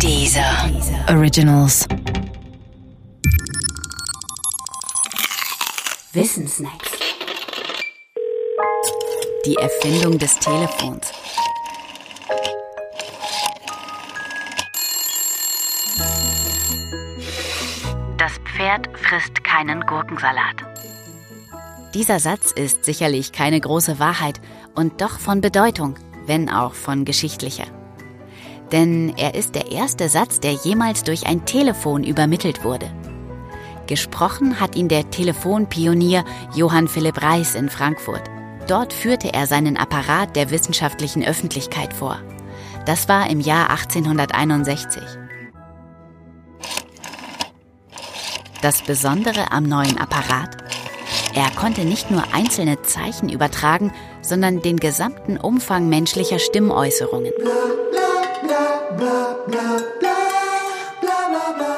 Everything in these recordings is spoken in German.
Dieser Originals. Wissensnacks. Die Erfindung des Telefons. Das Pferd frisst keinen Gurkensalat. Dieser Satz ist sicherlich keine große Wahrheit und doch von Bedeutung, wenn auch von geschichtlicher. Denn er ist der erste Satz, der jemals durch ein Telefon übermittelt wurde. Gesprochen hat ihn der Telefonpionier Johann Philipp Reis in Frankfurt. Dort führte er seinen Apparat der wissenschaftlichen Öffentlichkeit vor. Das war im Jahr 1861. Das Besondere am neuen Apparat? Er konnte nicht nur einzelne Zeichen übertragen, sondern den gesamten Umfang menschlicher Stimmäußerungen.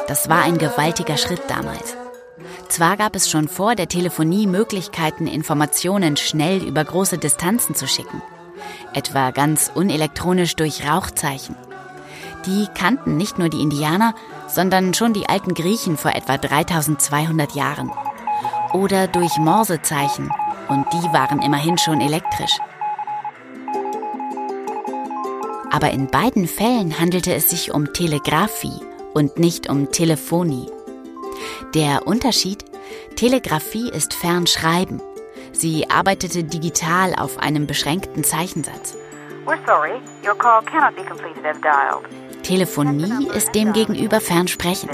Das war ein gewaltiger Schritt damals. Zwar gab es schon vor der Telefonie Möglichkeiten, Informationen schnell über große Distanzen zu schicken, etwa ganz unelektronisch durch Rauchzeichen. Die kannten nicht nur die Indianer, sondern schon die alten Griechen vor etwa 3200 Jahren. Oder durch Morsezeichen, und die waren immerhin schon elektrisch. Aber in beiden Fällen handelte es sich um Telegrafie und nicht um Telefonie. Der Unterschied? Telegrafie ist Fernschreiben. Sie arbeitete digital auf einem beschränkten Zeichensatz. Telefonie ist demgegenüber Fernsprechen.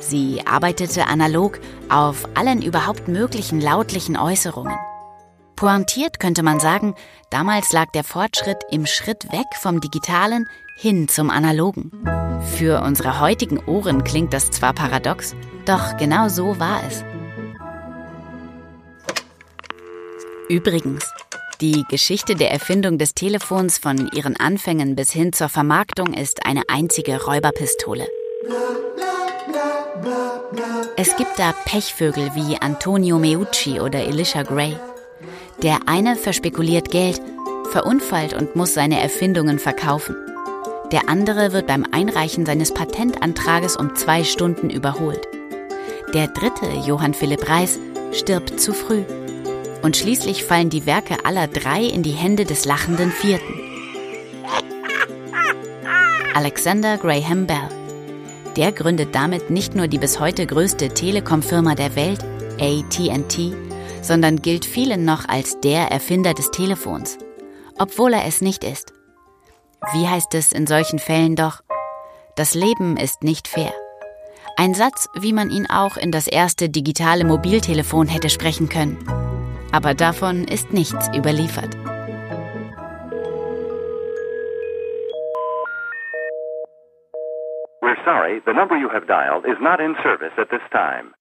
Sie arbeitete analog auf allen überhaupt möglichen lautlichen Äußerungen. Pointiert könnte man sagen, damals lag der Fortschritt im Schritt weg vom Digitalen hin zum Analogen. Für unsere heutigen Ohren klingt das zwar paradox, doch genau so war es. Übrigens, die Geschichte der Erfindung des Telefons von ihren Anfängen bis hin zur Vermarktung ist eine einzige Räuberpistole. Es gibt da Pechvögel wie Antonio Meucci oder Elisha Gray. Der eine verspekuliert Geld, verunfallt und muss seine Erfindungen verkaufen. Der andere wird beim Einreichen seines Patentantrages um zwei Stunden überholt. Der dritte, Johann Philipp Reis, stirbt zu früh. Und schließlich fallen die Werke aller drei in die Hände des lachenden Vierten. Alexander Graham Bell. Der gründet damit nicht nur die bis heute größte Telekom-Firma der Welt, ATT, sondern gilt vielen noch als der Erfinder des Telefons, obwohl er es nicht ist. Wie heißt es in solchen Fällen doch? Das Leben ist nicht fair. Ein Satz, wie man ihn auch in das erste digitale Mobiltelefon hätte sprechen können. Aber davon ist nichts überliefert. We're sorry, the number you have dialed is not in service at this time.